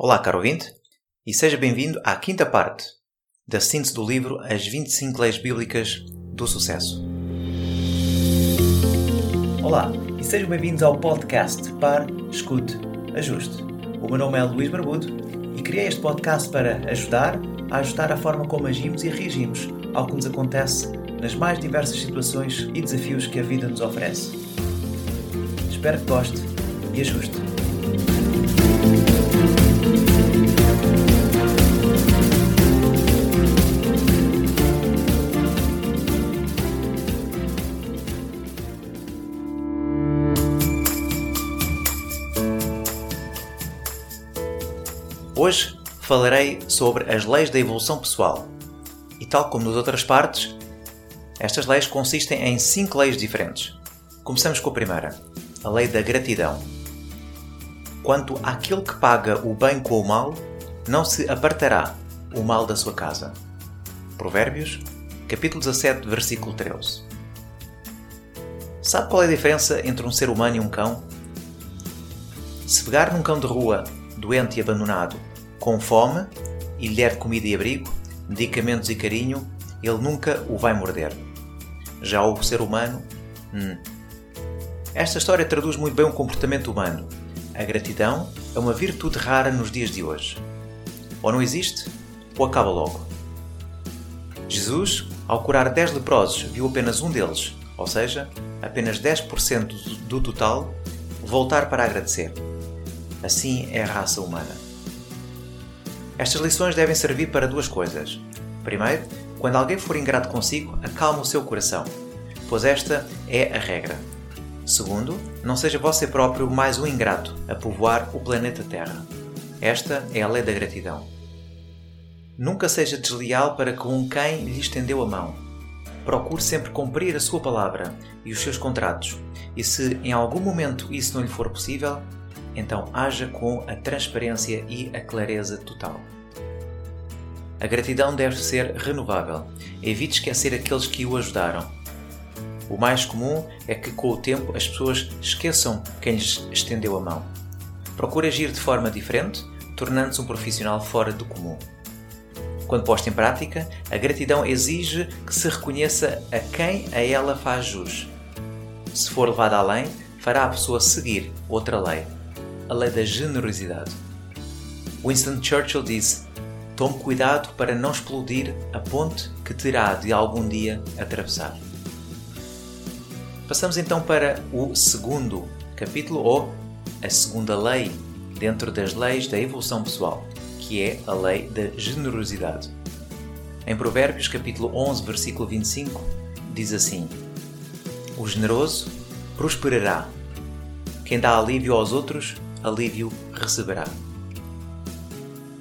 Olá, caro ouvinte, e seja bem-vindo à quinta parte da síntese do livro As 25 Leis Bíblicas do Sucesso. Olá, e sejam bem-vindos ao podcast Par, Escute, Ajuste. O meu nome é Luís Barbudo e criei este podcast para ajudar a ajustar a forma como agimos e reagimos ao que nos acontece nas mais diversas situações e desafios que a vida nos oferece. Espero que goste e ajuste. Hoje falarei sobre as leis da evolução pessoal. E tal como nas outras partes, estas leis consistem em cinco leis diferentes. Começamos com a primeira, a lei da gratidão. Quanto àquele que paga o bem com o mal, não se apartará o mal da sua casa. Provérbios, capítulo 17, versículo 13. Sabe qual é a diferença entre um ser humano e um cão? Se pegar num cão de rua, doente e abandonado, com fome, e lhe der comida e abrigo, medicamentos e carinho, ele nunca o vai morder. Já o ser humano, hum. Esta história traduz muito bem o comportamento humano. A gratidão é uma virtude rara nos dias de hoje. Ou não existe, ou acaba logo. Jesus, ao curar 10 leprosos, viu apenas um deles, ou seja, apenas 10% do total, voltar para agradecer. Assim é a raça humana. Estas lições devem servir para duas coisas. Primeiro, quando alguém for ingrato consigo, acalme o seu coração, pois esta é a regra. Segundo, não seja você próprio mais um ingrato a povoar o planeta Terra. Esta é a lei da gratidão. Nunca seja desleal para com quem lhe estendeu a mão. Procure sempre cumprir a sua palavra e os seus contratos, e se em algum momento isso não lhe for possível, então haja com a transparência e a clareza total. A gratidão deve ser renovável. Evite esquecer aqueles que o ajudaram. O mais comum é que, com o tempo, as pessoas esqueçam quem lhes estendeu a mão. Procure agir de forma diferente, tornando-se um profissional fora do comum. Quando posta em prática, a gratidão exige que se reconheça a quem a ela faz jus. Se for levada além, fará a pessoa seguir outra lei, a lei da generosidade. Winston Churchill disse: Tome cuidado para não explodir a ponte que terá de algum dia atravessar. Passamos então para o segundo capítulo, ou a segunda lei dentro das leis da evolução pessoal, que é a lei da generosidade. Em Provérbios, capítulo 11, versículo 25, diz assim: O generoso prosperará. Quem dá alívio aos outros alívio receberá.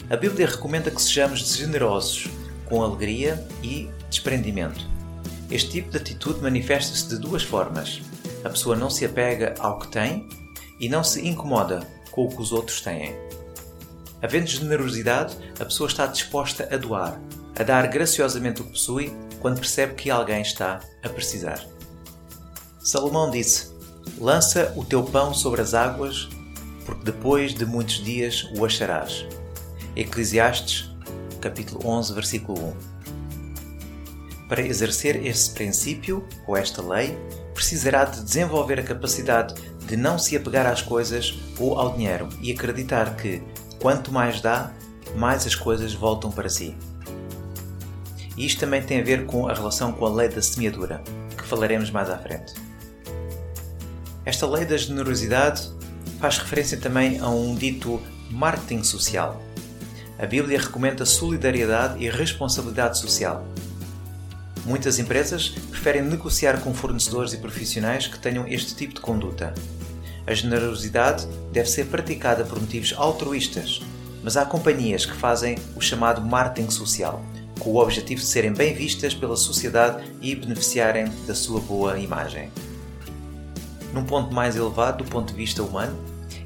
A Bíblia recomenda que sejamos generosos, com alegria e desprendimento. Este tipo de atitude manifesta-se de duas formas. A pessoa não se apega ao que tem e não se incomoda com o que os outros têm. Havendo generosidade, a pessoa está disposta a doar, a dar graciosamente o que possui quando percebe que alguém está a precisar. Salomão disse: Lança o teu pão sobre as águas porque depois de muitos dias o acharás. Eclesiastes, capítulo 11, versículo 1. Para exercer este princípio, ou esta lei, precisará de desenvolver a capacidade de não se apegar às coisas ou ao dinheiro e acreditar que, quanto mais dá, mais as coisas voltam para si. E isto também tem a ver com a relação com a lei da semeadura, que falaremos mais à frente. Esta lei da generosidade faz referência também a um dito marketing social. A Bíblia recomenda solidariedade e responsabilidade social. Muitas empresas preferem negociar com fornecedores e profissionais que tenham este tipo de conduta. A generosidade deve ser praticada por motivos altruístas, mas há companhias que fazem o chamado marketing social, com o objetivo de serem bem vistas pela sociedade e beneficiarem da sua boa imagem num ponto mais elevado do ponto de vista humano,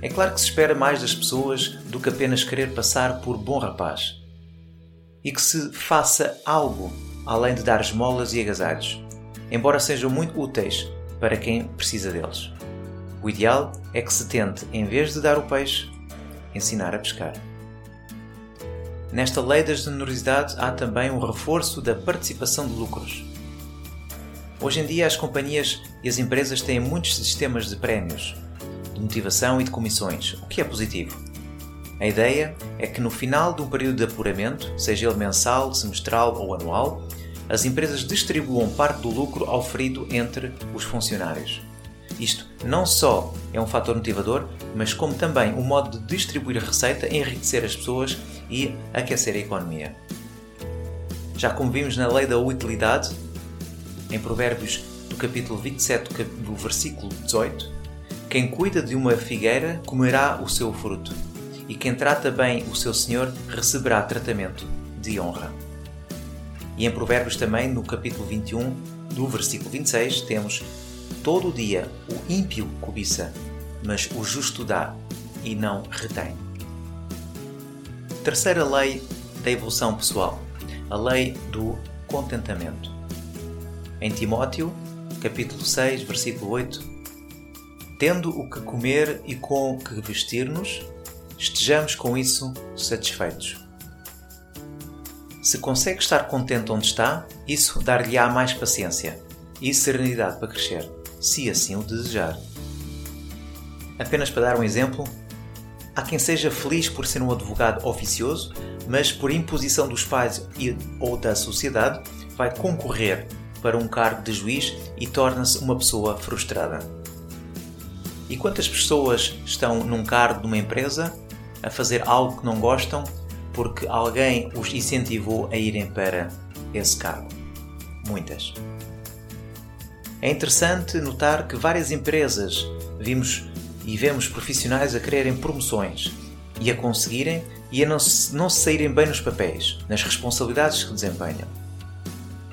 é claro que se espera mais das pessoas do que apenas querer passar por bom rapaz. E que se faça algo além de dar esmolas e agasalhos, embora sejam muito úteis para quem precisa deles. O ideal é que se tente, em vez de dar o peixe, ensinar a pescar. Nesta lei da generosidade há também um reforço da participação de lucros. Hoje em dia, as companhias e as empresas têm muitos sistemas de prémios, de motivação e de comissões, o que é positivo. A ideia é que no final de um período de apuramento, seja ele mensal, semestral ou anual, as empresas distribuam parte do lucro auferido entre os funcionários. Isto não só é um fator motivador, mas como também um modo de distribuir a receita, enriquecer as pessoas e aquecer a economia. Já como vimos na lei da utilidade, em Provérbios do capítulo 27, do versículo 18, quem cuida de uma figueira comerá o seu fruto, e quem trata bem o seu senhor receberá tratamento de honra. E em Provérbios também, no capítulo 21, do versículo 26, temos Todo dia o ímpio cobiça, mas o justo dá e não retém. Terceira lei da evolução pessoal, a lei do contentamento. Em Timóteo, capítulo 6, versículo 8, tendo o que comer e com o que vestir-nos, estejamos com isso satisfeitos. Se consegue estar contente onde está, isso dar-lhe-á mais paciência e serenidade para crescer se assim o desejar. Apenas para dar um exemplo, há quem seja feliz por ser um advogado oficioso, mas por imposição dos pais ou da sociedade vai concorrer para um cargo de juiz e torna-se uma pessoa frustrada. E quantas pessoas estão num cargo de uma empresa a fazer algo que não gostam porque alguém os incentivou a irem para esse cargo? Muitas. É interessante notar que várias empresas vimos e vemos profissionais a quererem promoções e a conseguirem e a não se, não se saírem bem nos papéis, nas responsabilidades que desempenham.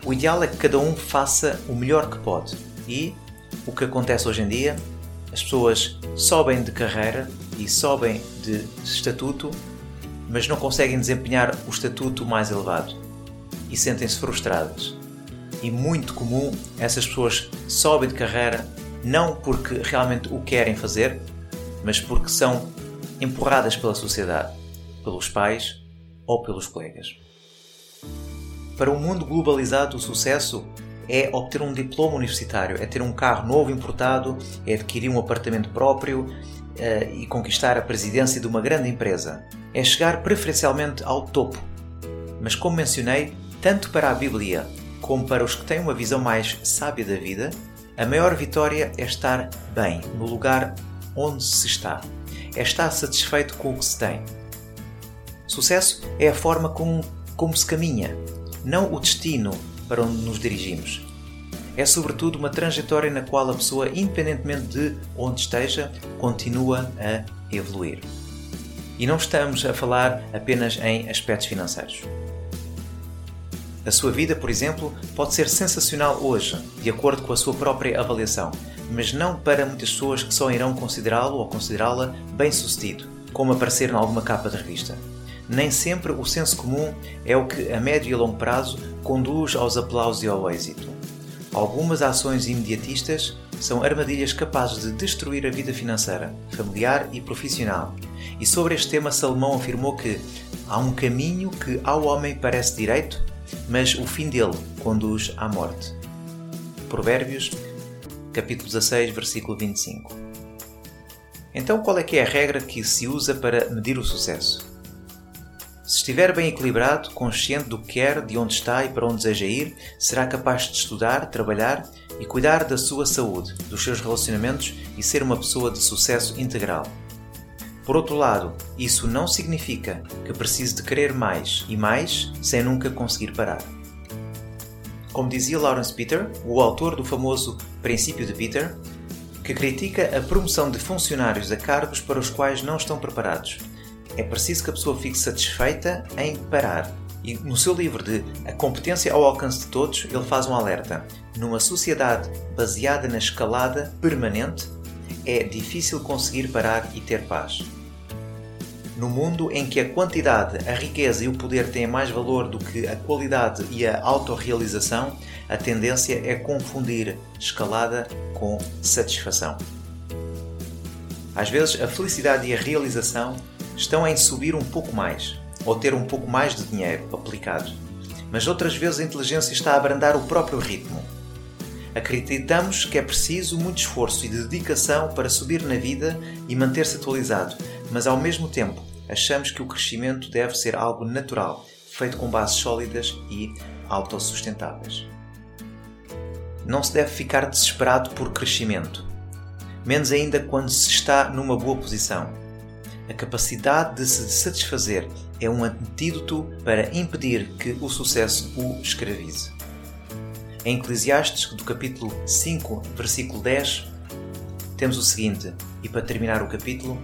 O ideal é que cada um faça o melhor que pode e o que acontece hoje em dia, as pessoas sobem de carreira e sobem de estatuto, mas não conseguem desempenhar o estatuto mais elevado e sentem-se frustradas e muito comum essas pessoas sobem de carreira não porque realmente o querem fazer, mas porque são empurradas pela sociedade, pelos pais ou pelos colegas. Para um mundo globalizado, o sucesso é obter um diploma universitário, é ter um carro novo importado, é adquirir um apartamento próprio uh, e conquistar a presidência de uma grande empresa. É chegar preferencialmente ao topo. Mas, como mencionei, tanto para a Bíblia como para os que têm uma visão mais sábia da vida, a maior vitória é estar bem no lugar onde se está, é estar satisfeito com o que se tem. Sucesso é a forma como, como se caminha, não o destino para onde nos dirigimos. É sobretudo uma trajetória na qual a pessoa, independentemente de onde esteja, continua a evoluir. E não estamos a falar apenas em aspectos financeiros. A sua vida, por exemplo, pode ser sensacional hoje, de acordo com a sua própria avaliação, mas não para muitas pessoas que só irão considerá-lo ou considerá-la bem-sucedido, como aparecer em alguma capa de revista. Nem sempre o senso comum é o que, a médio e longo prazo, conduz aos aplausos e ao êxito. Algumas ações imediatistas são armadilhas capazes de destruir a vida financeira, familiar e profissional. E sobre este tema, Salomão afirmou que há um caminho que ao homem parece direito, mas o fim dele conduz à morte. Provérbios, capítulo 16, versículo 25. Então, qual é que é a regra que se usa para medir o sucesso? Se estiver bem equilibrado, consciente do que quer, de onde está e para onde deseja ir, será capaz de estudar, trabalhar e cuidar da sua saúde, dos seus relacionamentos e ser uma pessoa de sucesso integral. Por outro lado, isso não significa que precise de querer mais e mais sem nunca conseguir parar. Como dizia Lawrence Peter, o autor do famoso Princípio de Peter, que critica a promoção de funcionários a cargos para os quais não estão preparados. É preciso que a pessoa fique satisfeita em parar. E no seu livro de A Competência ao Alcance de Todos, ele faz um alerta. Numa sociedade baseada na escalada permanente, é difícil conseguir parar e ter paz. No mundo em que a quantidade, a riqueza e o poder têm mais valor do que a qualidade e a autorrealização, a tendência é confundir escalada com satisfação. Às vezes, a felicidade e a realização estão em subir um pouco mais, ou ter um pouco mais de dinheiro aplicado, mas outras vezes a inteligência está a abrandar o próprio ritmo. Acreditamos que é preciso muito esforço e dedicação para subir na vida e manter-se atualizado, mas ao mesmo tempo achamos que o crescimento deve ser algo natural, feito com bases sólidas e autossustentáveis. Não se deve ficar desesperado por crescimento, menos ainda quando se está numa boa posição. A capacidade de se satisfazer é um antídoto para impedir que o sucesso o escravize. Em Eclesiastes, do capítulo 5, versículo 10, temos o seguinte, e para terminar o capítulo,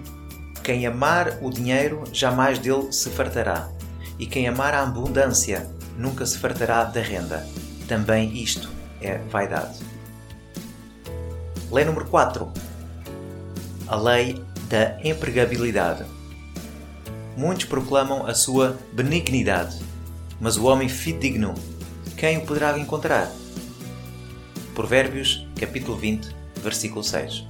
quem amar o dinheiro jamais dele se fartará, e quem amar a abundância nunca se fartará da renda. Também isto é vaidade. Lei número 4. A lei da empregabilidade. Muitos proclamam a sua benignidade, mas o homem fidedigno, quem o poderá encontrar? Provérbios, capítulo 20, versículo 6.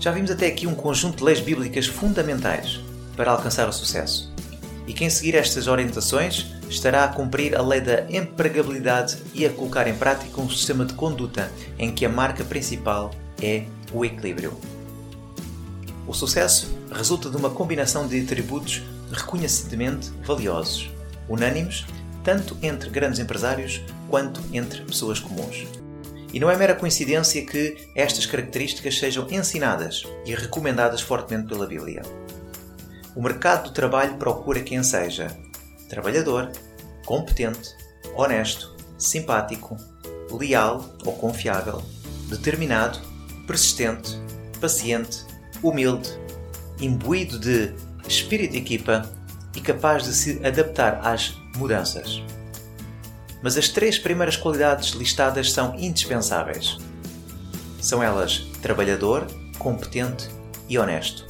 Já vimos até aqui um conjunto de leis bíblicas fundamentais para alcançar o sucesso. E quem seguir estas orientações estará a cumprir a lei da empregabilidade e a colocar em prática um sistema de conduta em que a marca principal é o equilíbrio. O sucesso resulta de uma combinação de atributos reconhecidamente valiosos, unânimes tanto entre grandes empresários quanto entre pessoas comuns. E não é mera coincidência que estas características sejam ensinadas e recomendadas fortemente pela Bíblia. O mercado do trabalho procura quem seja trabalhador, competente, honesto, simpático, leal ou confiável, determinado, persistente, paciente, humilde, imbuído de espírito de equipa e capaz de se adaptar às mudanças. Mas as três primeiras qualidades listadas são indispensáveis. São elas trabalhador, competente e honesto.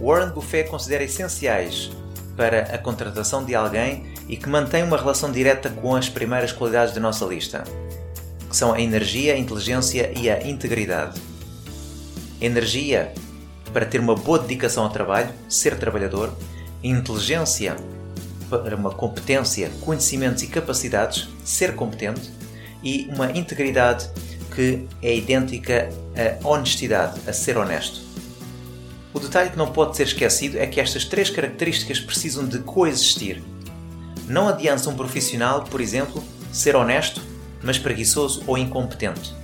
Warren Buffett considera essenciais para a contratação de alguém e que mantém uma relação direta com as primeiras qualidades da nossa lista, que são a energia, a inteligência e a integridade. Energia para ter uma boa dedicação ao trabalho, ser trabalhador, inteligência para uma competência, conhecimentos e capacidades, ser competente, e uma integridade que é idêntica à honestidade, a ser honesto. O detalhe que não pode ser esquecido é que estas três características precisam de coexistir. Não adianta um profissional, por exemplo, ser honesto, mas preguiçoso ou incompetente.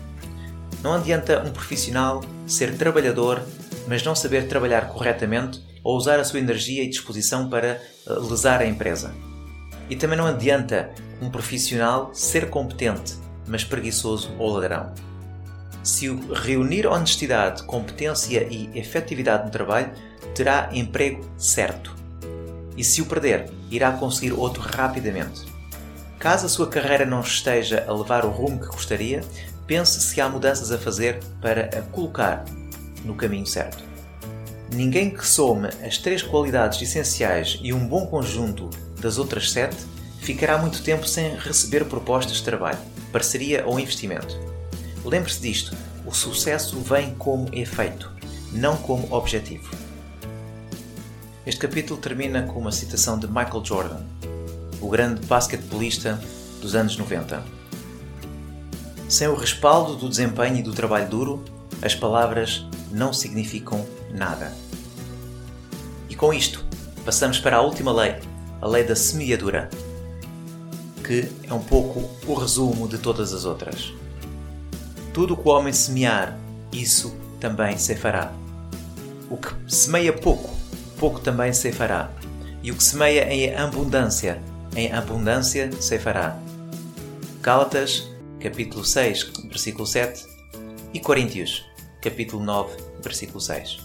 Não adianta um profissional ser trabalhador, mas não saber trabalhar corretamente ou usar a sua energia e disposição para eh, lesar a empresa. E também não adianta um profissional ser competente, mas preguiçoso ou ladrão. Se reunir honestidade, competência e efetividade no trabalho, terá emprego certo. E se o perder, irá conseguir outro rapidamente. Caso a sua carreira não esteja a levar o rumo que gostaria, pense se há mudanças a fazer para a colocar no caminho certo. Ninguém que some as três qualidades essenciais e um bom conjunto das outras sete ficará muito tempo sem receber propostas de trabalho, parceria ou investimento. Lembre-se disto: o sucesso vem como efeito, não como objetivo. Este capítulo termina com uma citação de Michael Jordan, o grande basquetebolista dos anos 90. Sem o respaldo do desempenho e do trabalho duro, as palavras não significam nada. E com isto, passamos para a última lei, a lei da semeadura, que é um pouco o resumo de todas as outras. Tudo o que o homem semear, isso também se fará. O que semeia pouco, pouco também se fará. E o que semeia em abundância, em abundância se fará. Gálatas, capítulo 6, versículo 7 e Coríntios, capítulo 9, versículo 6.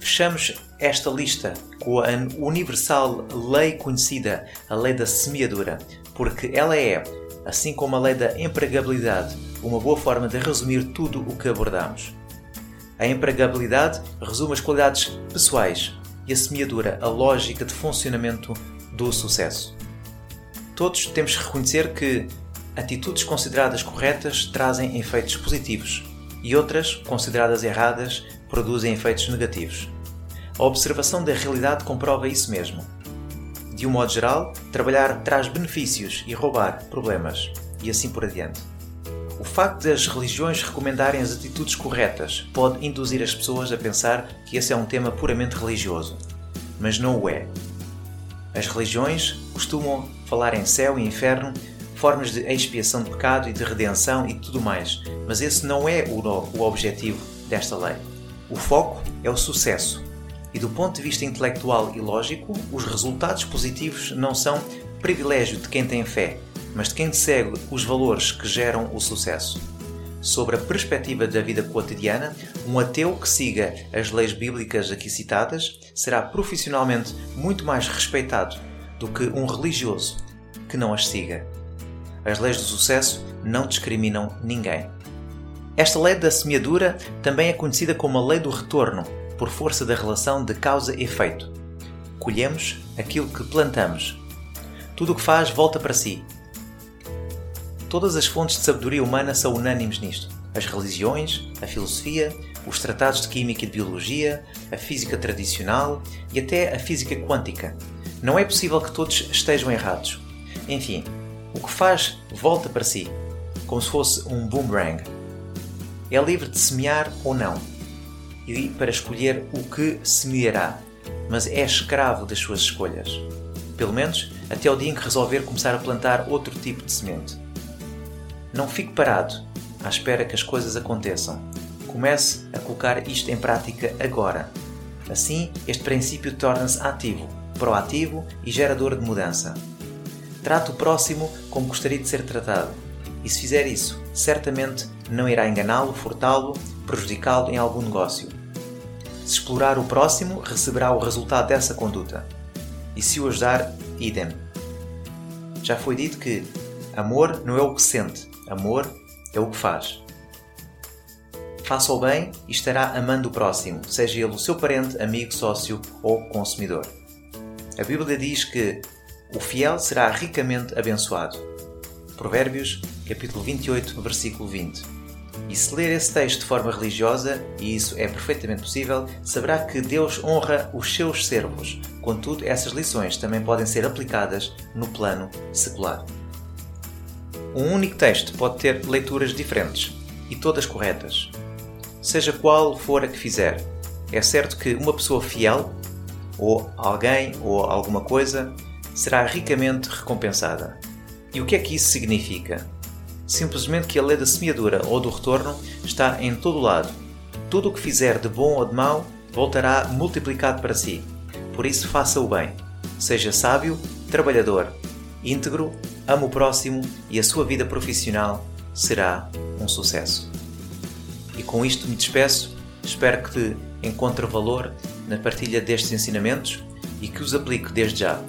Fechamos esta lista com a universal lei conhecida, a lei da semeadura, porque ela é, assim como a lei da empregabilidade, uma boa forma de resumir tudo o que abordamos. A empregabilidade resume as qualidades pessoais e a semeadura, a lógica de funcionamento do sucesso. Todos temos que reconhecer que atitudes consideradas corretas trazem efeitos positivos e outras, consideradas erradas, produzem efeitos negativos. A observação da realidade comprova isso mesmo. De um modo geral, trabalhar traz benefícios e roubar problemas, e assim por adiante. O facto das religiões recomendarem as atitudes corretas pode induzir as pessoas a pensar que esse é um tema puramente religioso, mas não o é. As religiões costumam falar em céu e inferno, formas de expiação de pecado e de redenção e tudo mais, mas esse não é o, o objetivo desta lei. O foco é o sucesso, e do ponto de vista intelectual e lógico, os resultados positivos não são privilégio de quem tem fé, mas de quem segue os valores que geram o sucesso. Sobre a perspectiva da vida cotidiana, um ateu que siga as leis bíblicas aqui citadas será profissionalmente muito mais respeitado do que um religioso que não as siga. As leis do sucesso não discriminam ninguém. Esta lei da semeadura também é conhecida como a lei do retorno, por força da relação de causa-efeito. Colhemos aquilo que plantamos. Tudo o que faz volta para si. Todas as fontes de sabedoria humana são unânimes nisto. As religiões, a filosofia, os tratados de química e de biologia, a física tradicional e até a física quântica. Não é possível que todos estejam errados. Enfim, o que faz volta para si, como se fosse um boomerang. É livre de semear ou não e para escolher o que semeará, mas é escravo das suas escolhas. Pelo menos até o dia em que resolver começar a plantar outro tipo de semente. Não fique parado, à espera que as coisas aconteçam. Comece a colocar isto em prática agora. Assim, este princípio torna-se ativo, proativo e gerador de mudança. Trate o próximo como gostaria de ser tratado. E se fizer isso, certamente não irá enganá-lo, furtá-lo, prejudicá-lo em algum negócio. Se explorar o próximo, receberá o resultado dessa conduta. E se o ajudar, idem. Já foi dito que amor não é o que sente, amor é o que faz. Faça o bem e estará amando o próximo, seja ele o seu parente, amigo, sócio ou consumidor. A Bíblia diz que o fiel será ricamente abençoado. Provérbios, capítulo 28, versículo 20. E se ler esse texto de forma religiosa, e isso é perfeitamente possível, saberá que Deus honra os seus servos. Contudo, essas lições também podem ser aplicadas no plano secular. Um único texto pode ter leituras diferentes e todas corretas. Seja qual for a que fizer, é certo que uma pessoa fiel, ou alguém ou alguma coisa, será ricamente recompensada. E o que é que isso significa? simplesmente que a lei da semeadura ou do retorno está em todo lado. Tudo o que fizer de bom ou de mau voltará multiplicado para si. Por isso, faça o bem. Seja sábio, trabalhador, íntegro, ame o próximo e a sua vida profissional será um sucesso. E com isto me despeço. Espero que encontre valor na partilha destes ensinamentos e que os aplique desde já.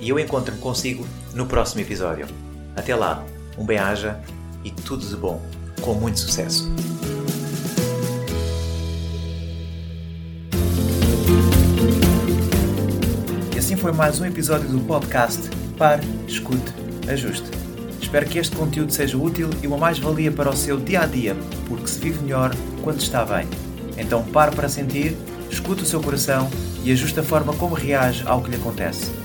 E eu encontro-me consigo no próximo episódio. Até lá! um bem-aja e tudo de bom, com muito sucesso. E assim foi mais um episódio do podcast Pare, Escute, Ajuste. Espero que este conteúdo seja útil e uma mais-valia para o seu dia a dia, porque se vive melhor quando está bem. Então pare para sentir, escute o seu coração e ajuste a forma como reage ao que lhe acontece.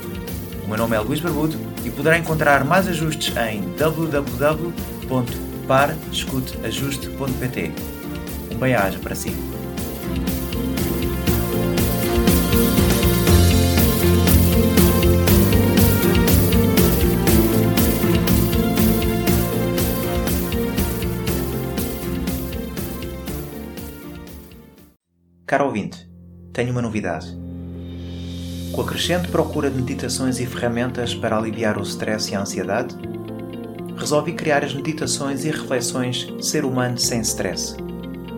O meu nome é Luís Barbudo e poderá encontrar mais ajustes em www.parescuteajuste.pt. Um bem-aja para si. Caro ouvinte, tenho uma novidade. Com a crescente procura de meditações e ferramentas para aliviar o stress e a ansiedade, resolvi criar as meditações e reflexões Ser Humano Sem Stress.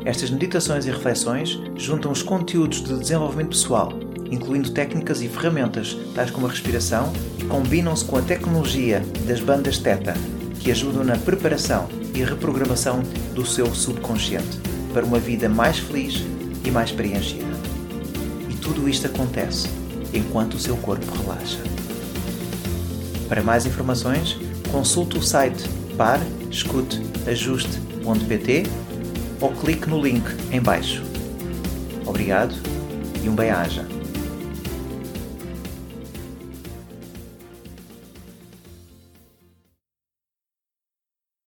Estas meditações e reflexões juntam os conteúdos de desenvolvimento pessoal, incluindo técnicas e ferramentas tais como a respiração, e combinam-se com a tecnologia das bandas Theta, que ajudam na preparação e reprogramação do seu subconsciente para uma vida mais feliz e mais preenchida. E tudo isto acontece enquanto o seu corpo relaxa. Para mais informações, consulte o site parescuteajuste.pt ou clique no link em baixo. Obrigado e um bem-aja.